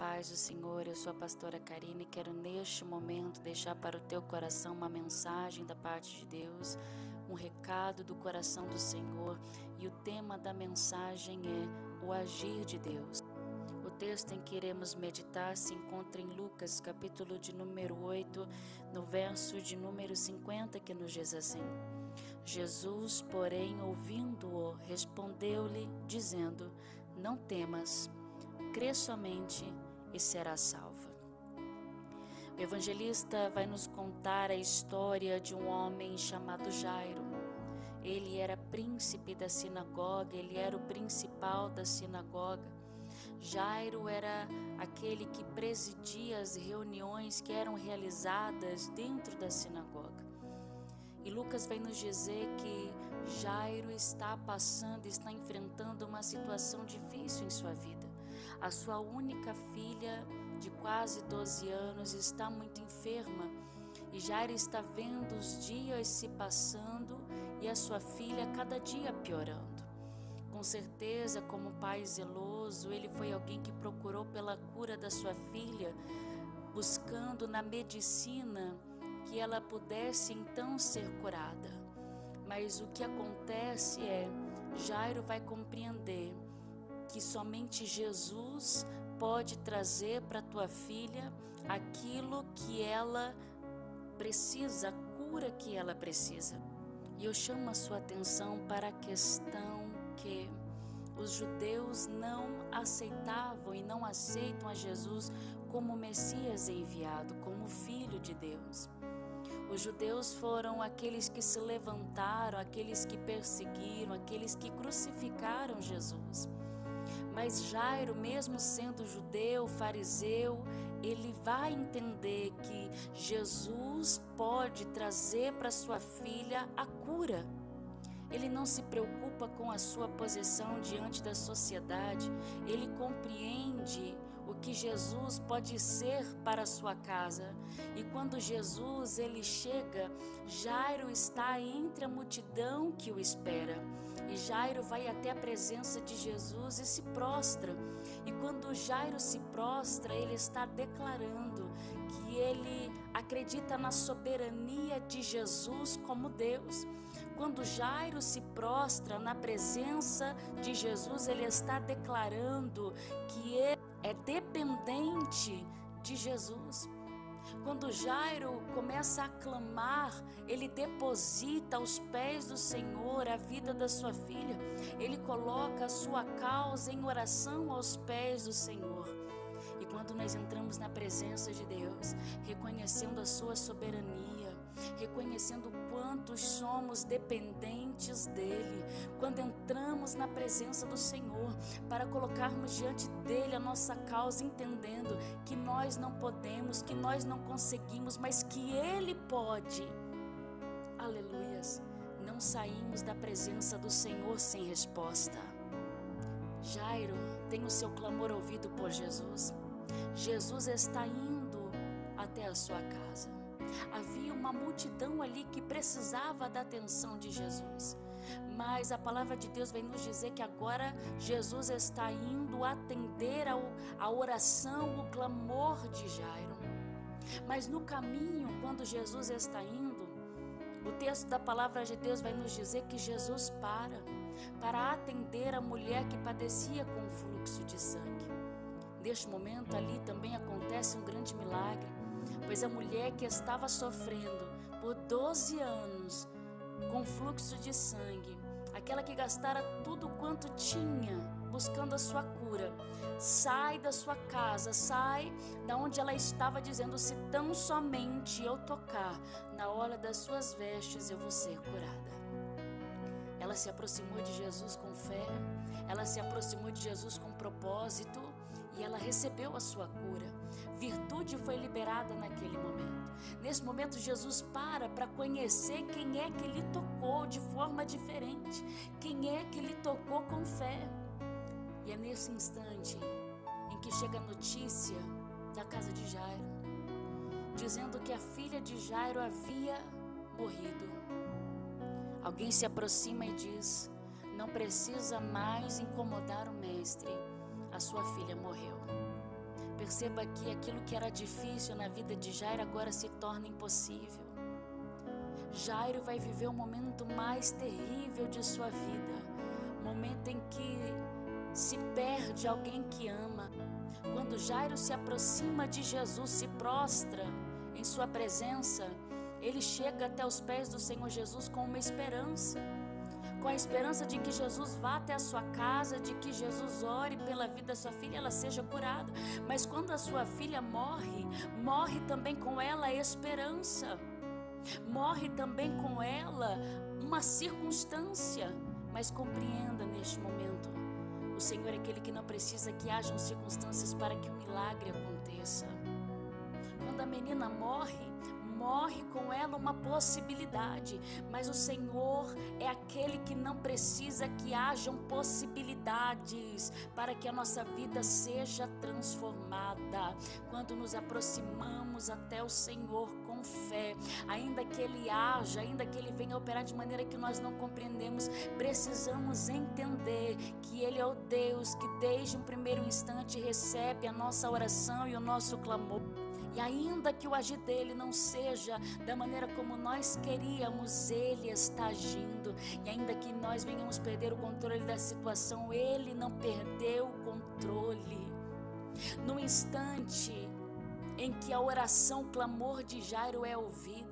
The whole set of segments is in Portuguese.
paz do Senhor, eu sou a pastora Karine e quero neste momento deixar para o teu coração uma mensagem da parte de Deus, um recado do coração do Senhor. E o tema da mensagem é o agir de Deus. O texto em que iremos meditar se encontra em Lucas, capítulo de número 8, no verso de número 50, que nos diz assim: Jesus, porém, ouvindo-o, respondeu-lhe, dizendo: Não temas crê somente e será salva. O evangelista vai nos contar a história de um homem chamado Jairo. Ele era príncipe da sinagoga, ele era o principal da sinagoga. Jairo era aquele que presidia as reuniões que eram realizadas dentro da sinagoga. E Lucas vai nos dizer que Jairo está passando, está enfrentando uma situação difícil em sua vida. A sua única filha, de quase 12 anos, está muito enferma e Jairo está vendo os dias se passando e a sua filha cada dia piorando. Com certeza, como pai zeloso, ele foi alguém que procurou pela cura da sua filha, buscando na medicina que ela pudesse então ser curada. Mas o que acontece é, Jairo vai compreender que somente Jesus pode trazer para tua filha aquilo que ela precisa, a cura que ela precisa. E eu chamo a sua atenção para a questão que os judeus não aceitavam e não aceitam a Jesus como Messias enviado, como Filho de Deus. Os judeus foram aqueles que se levantaram, aqueles que perseguiram, aqueles que crucificaram Jesus. Mas Jairo, mesmo sendo judeu, fariseu, ele vai entender que Jesus pode trazer para sua filha a cura. Ele não se preocupa com a sua posição diante da sociedade, ele compreende o que Jesus pode ser para a sua casa. E quando Jesus ele chega, Jairo está entre a multidão que o espera. E Jairo vai até a presença de Jesus e se prostra. E quando Jairo se prostra, ele está declarando que ele acredita na soberania de Jesus como Deus. Quando Jairo se prostra na presença de Jesus, ele está declarando que ele é dependente de Jesus. Quando Jairo começa a clamar, ele deposita aos pés do Senhor a vida da sua filha. Ele coloca a sua causa em oração aos pés do Senhor. E quando nós entramos na presença de Deus, reconhecendo a sua soberania, reconhecendo quantos somos dependentes dele, quando entramos na presença do Senhor para colocarmos diante dele a nossa causa, entendendo que nós não podemos, que nós não conseguimos, mas que ele pode. Aleluias. Não saímos da presença do Senhor sem resposta. Jairo tem o seu clamor ouvido por Jesus. Jesus está indo até a sua casa. Havia uma multidão ali que precisava da atenção de Jesus. Mas a palavra de Deus vem nos dizer que agora Jesus está indo atender ao, a oração, o clamor de Jairo. Mas no caminho, quando Jesus está indo, o texto da palavra de Deus vai nos dizer que Jesus para para atender a mulher que padecia com fluxo de sangue. Neste momento ali também acontece um grande milagre, pois a mulher que estava sofrendo por 12 anos com fluxo de sangue, aquela que gastara tudo quanto tinha buscando a sua cura, sai da sua casa, sai da onde ela estava dizendo: se tão somente eu tocar na hora das suas vestes, eu vou ser curada. Ela se aproximou de Jesus com fé, ela se aproximou de Jesus com propósito e ela recebeu a sua cura. Virtude foi liberada naquele momento. Nesse momento, Jesus para para conhecer quem é que lhe tocou de forma diferente, quem é que lhe tocou com fé. E é nesse instante em que chega a notícia da casa de Jairo, dizendo que a filha de Jairo havia morrido. Alguém se aproxima e diz: Não precisa mais incomodar o mestre, a sua filha morreu. Perceba que aquilo que era difícil na vida de Jairo agora se torna impossível. Jairo vai viver o momento mais terrível de sua vida, momento em que se perde alguém que ama. Quando Jairo se aproxima de Jesus, se prostra em sua presença, ele chega até os pés do Senhor Jesus com uma esperança com a esperança de que Jesus vá até a sua casa, de que Jesus ore pela vida da sua filha, ela seja curada. Mas quando a sua filha morre, morre também com ela a esperança. Morre também com ela uma circunstância. Mas compreenda neste momento, o Senhor é aquele que não precisa que hajam circunstâncias para que o milagre aconteça. Quando a menina morre, morre com ela uma possibilidade, mas o Senhor é aquele que não precisa que hajam possibilidades para que a nossa vida seja transformada. Quando nos aproximamos até o Senhor com fé, ainda que Ele haja, ainda que Ele venha operar de maneira que nós não compreendemos, precisamos entender que Ele é o Deus que desde o primeiro instante recebe a nossa oração e o nosso clamor. E ainda que o agir dele não seja da maneira como nós queríamos, ele está agindo. E ainda que nós venhamos perder o controle da situação, ele não perdeu o controle. No instante em que a oração, o clamor de Jairo é ouvido,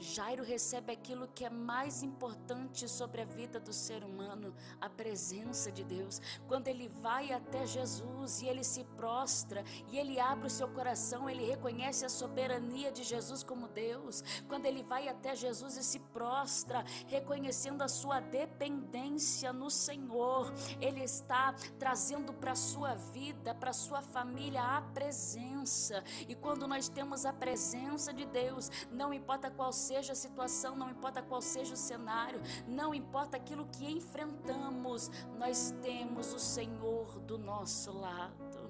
Jairo recebe aquilo que é mais importante sobre a vida do ser humano, a presença de Deus. Quando ele vai até Jesus e ele se prostra e ele abre o seu coração, ele reconhece a soberania de Jesus como Deus. Quando ele vai até Jesus e se prostra, reconhecendo a sua dependência no Senhor, ele está trazendo para a sua vida, para a sua família a presença. E quando nós temos a presença de Deus, não importa qual seja seja a situação, não importa qual seja o cenário, não importa aquilo que enfrentamos, nós temos o Senhor do nosso lado.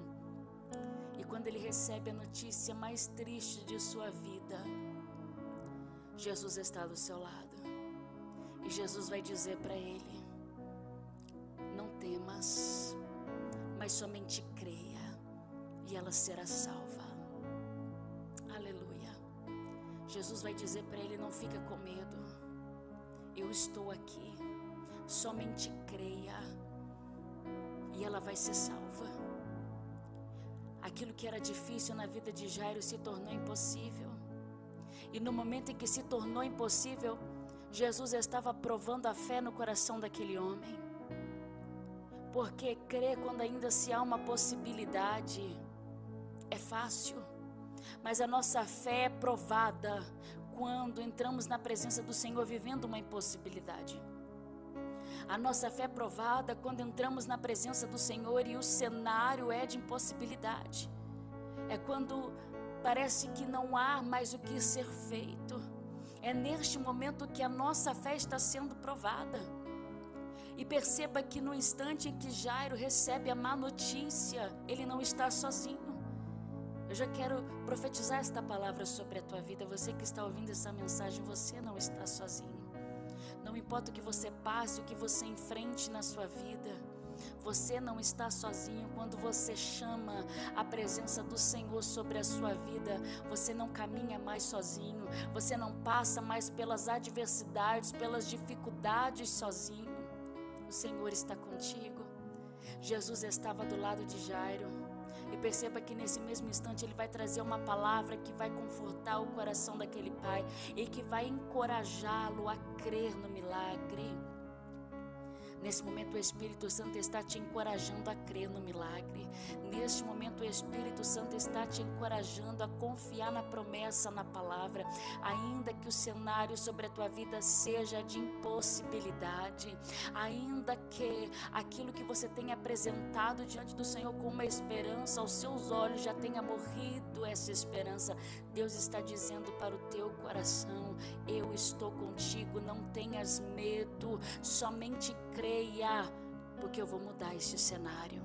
E quando ele recebe a notícia mais triste de sua vida, Jesus está do seu lado. E Jesus vai dizer para ele: Não temas, mas somente creia, e ela será salva. Jesus vai dizer para ele: não fica com medo, eu estou aqui, somente creia e ela vai ser salva. Aquilo que era difícil na vida de Jairo se tornou impossível. E no momento em que se tornou impossível, Jesus estava provando a fé no coração daquele homem. Porque crer quando ainda se há uma possibilidade é fácil. Mas a nossa fé é provada quando entramos na presença do Senhor vivendo uma impossibilidade. A nossa fé é provada quando entramos na presença do Senhor e o cenário é de impossibilidade. É quando parece que não há mais o que ser feito. É neste momento que a nossa fé está sendo provada. E perceba que no instante em que Jairo recebe a má notícia, ele não está sozinho. Eu já quero profetizar esta palavra sobre a tua vida. Você que está ouvindo essa mensagem, você não está sozinho. Não importa o que você passe, o que você enfrente na sua vida. Você não está sozinho quando você chama a presença do Senhor sobre a sua vida. Você não caminha mais sozinho. Você não passa mais pelas adversidades, pelas dificuldades sozinho. O Senhor está contigo. Jesus estava do lado de Jairo. E perceba que nesse mesmo instante ele vai trazer uma palavra que vai confortar o coração daquele pai e que vai encorajá-lo a crer no milagre. Nesse momento, o Espírito Santo está te encorajando a crer no milagre. Neste momento, o Espírito Santo está te encorajando a confiar na promessa, na palavra, ainda que o cenário sobre a tua vida seja de impossibilidade, ainda que aquilo que você tenha apresentado diante do Senhor com uma esperança, aos seus olhos já tenha morrido essa esperança. Deus está dizendo para o teu coração: Eu estou contigo, não tenhas medo, somente creia creia, porque eu vou mudar este cenário.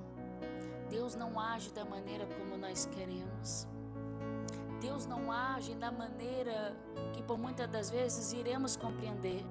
Deus não age da maneira como nós queremos. Deus não age da maneira que por muitas das vezes iremos compreender,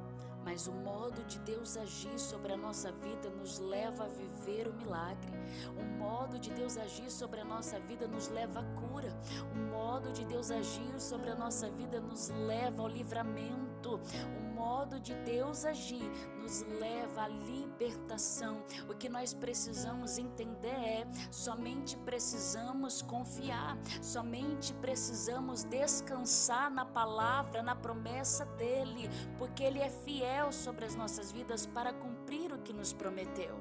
mas o modo de Deus agir sobre a nossa vida nos leva a viver o milagre. O modo de Deus agir sobre a nossa vida nos leva à cura. O modo de Deus agir sobre a nossa vida nos leva ao livramento. O modo de Deus agir nos leva à libertação. O que nós precisamos entender é: somente precisamos confiar, somente precisamos descansar na palavra, na promessa dEle, porque Ele é fiel sobre as nossas vidas para cumprir o que nos prometeu.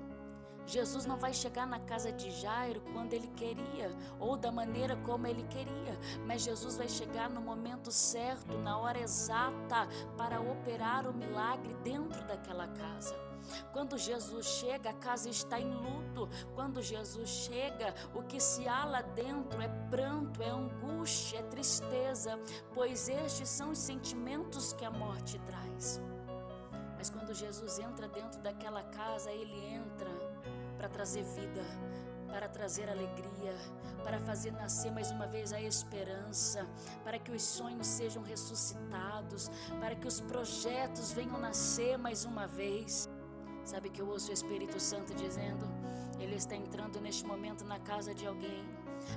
Jesus não vai chegar na casa de Jairo quando ele queria ou da maneira como ele queria, mas Jesus vai chegar no momento certo, na hora exata, para operar o milagre dentro daquela casa. Quando Jesus chega, a casa está em luto. Quando Jesus chega, o que se há lá dentro é pranto, é angústia, é tristeza, pois estes são os sentimentos que a morte traz. Mas quando Jesus entra dentro daquela casa, ele entra para trazer vida, para trazer alegria, para fazer nascer mais uma vez a esperança, para que os sonhos sejam ressuscitados, para que os projetos venham nascer mais uma vez. Sabe que eu ouço o Espírito Santo dizendo? Ele está entrando neste momento na casa de alguém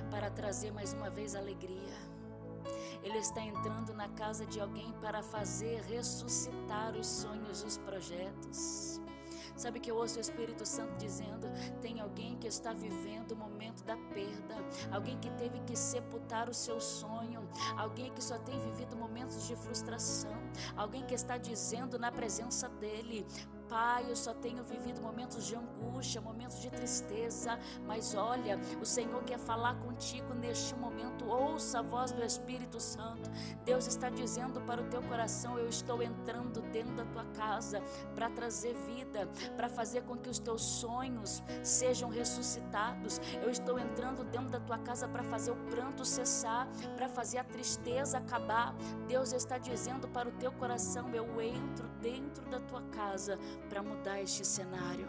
para trazer mais uma vez alegria. Ele está entrando na casa de alguém para fazer ressuscitar os sonhos, os projetos. Sabe que eu ouço o Espírito Santo dizendo: tem alguém que está vivendo o momento da perda, alguém que teve que sepultar o seu sonho, alguém que só tem vivido momentos de frustração, alguém que está dizendo na presença dele: Pai, eu só tenho vivido momentos de angústia, momentos de tristeza, mas olha, o Senhor quer falar contigo neste momento. Ouça a voz do Espírito Santo. Deus está dizendo para o teu coração: Eu estou entrando dentro da tua casa para trazer vida, para fazer com que os teus sonhos sejam ressuscitados. Eu estou entrando dentro da tua casa para fazer o pranto cessar, para fazer a tristeza acabar. Deus está dizendo para o teu coração: Eu entro dentro da tua casa para mudar este cenário.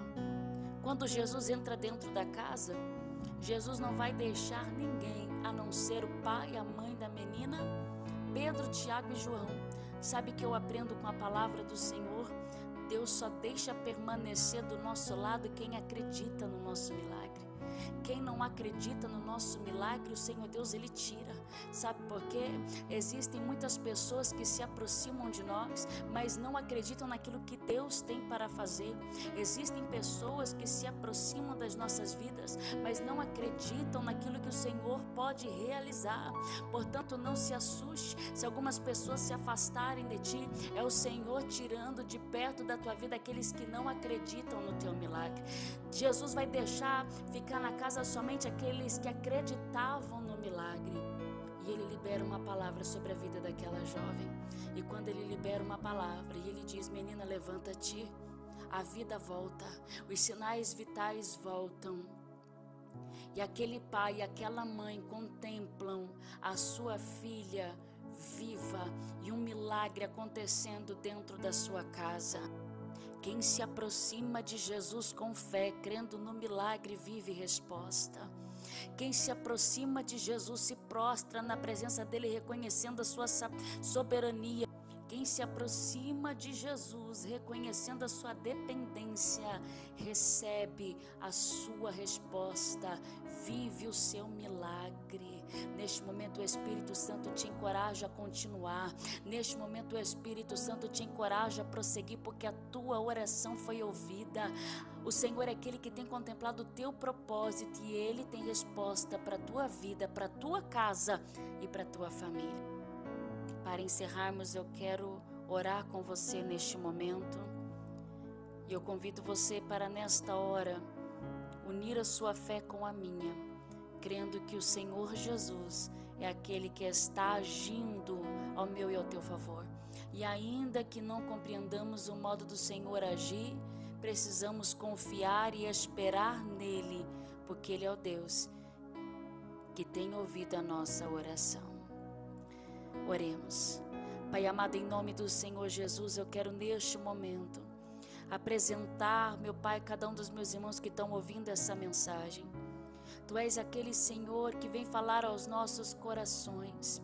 Quando Jesus entra dentro da casa, Jesus não vai deixar ninguém, a não ser o pai e a mãe da menina, Pedro, Tiago e João. Sabe que eu aprendo com a palavra do Senhor? Deus só deixa permanecer do nosso lado quem acredita no nosso milagre. Quem não acredita no nosso milagre, o Senhor Deus ele tira. Sabe por quê? Existem muitas pessoas que se aproximam de nós, mas não acreditam naquilo que Deus tem para fazer. Existem pessoas que se aproximam das nossas vidas, mas não acreditam naquilo que o Senhor pode realizar. Portanto, não se assuste se algumas pessoas se afastarem de ti. É o Senhor tirando de perto da tua vida aqueles que não acreditam no teu milagre. Jesus vai deixar ficar na casa somente aqueles que acreditavam no milagre. Ele libera uma palavra sobre a vida daquela jovem. E quando ele libera uma palavra e ele diz: Menina, levanta-te, a vida volta, os sinais vitais voltam. E aquele pai e aquela mãe contemplam a sua filha viva e um milagre acontecendo dentro da sua casa. Quem se aproxima de Jesus com fé, crendo no milagre, vive resposta. Quem se aproxima de Jesus se prostra na presença dele, reconhecendo a sua soberania. Quem se aproxima de Jesus, reconhecendo a sua dependência, recebe a sua resposta, vive o seu milagre. Neste momento, o Espírito Santo te encoraja a continuar. Neste momento, o Espírito Santo te encoraja a prosseguir, porque a tua oração foi ouvida. O Senhor é aquele que tem contemplado o teu propósito e ele tem resposta para a tua vida, para a tua casa e para a tua família. Para encerrarmos, eu quero orar com você neste momento. E eu convido você para nesta hora unir a sua fé com a minha, crendo que o Senhor Jesus é aquele que está agindo ao meu e ao teu favor. E ainda que não compreendamos o modo do Senhor agir, precisamos confiar e esperar nele, porque ele é o Deus que tem ouvido a nossa oração. Oremos. Pai amado, em nome do Senhor Jesus, eu quero neste momento apresentar, meu Pai, cada um dos meus irmãos que estão ouvindo essa mensagem. Tu és aquele Senhor que vem falar aos nossos corações.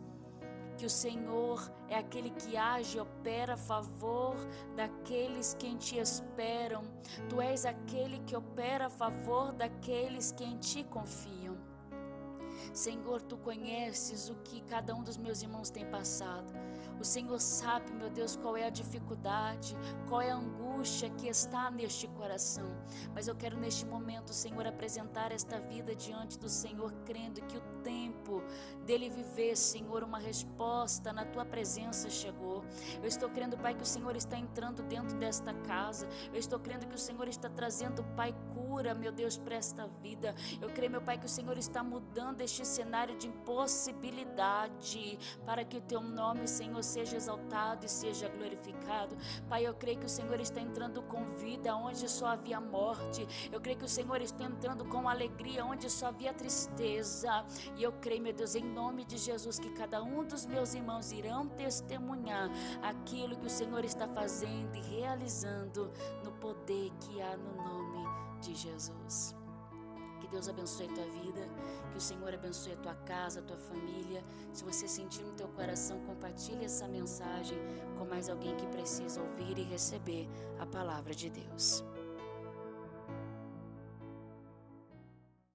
Que o Senhor é aquele que age e opera a favor daqueles que em ti esperam. Tu és aquele que opera a favor daqueles que em ti confiam. Senhor, tu conheces o que cada um dos meus irmãos tem passado. O Senhor sabe, meu Deus, qual é a dificuldade, qual é a angústia que está neste coração. Mas eu quero neste momento, Senhor, apresentar esta vida diante do Senhor, crendo que o tempo dele viver, Senhor, uma resposta na tua presença chegou. Eu estou crendo, Pai, que o Senhor está entrando dentro desta casa. Eu estou crendo que o Senhor está trazendo, Pai, cura, meu Deus, para esta vida. Eu creio, meu Pai, que o Senhor está mudando este cenário de impossibilidade para que o teu nome, Senhor, seja exaltado e seja glorificado. Pai, eu creio que o Senhor está entrando com vida onde só havia morte. Eu creio que o Senhor está entrando com alegria onde só havia tristeza. E eu creio, meu Deus, em nome de Jesus, que cada um dos meus irmãos irão testemunhar aquilo que o Senhor está fazendo e realizando no poder que há no nome de Jesus. Que Deus abençoe a tua vida, que o Senhor abençoe a tua casa, a tua família. Se você sentir no teu coração, compartilhe essa mensagem com mais alguém que precisa ouvir e receber a palavra de Deus.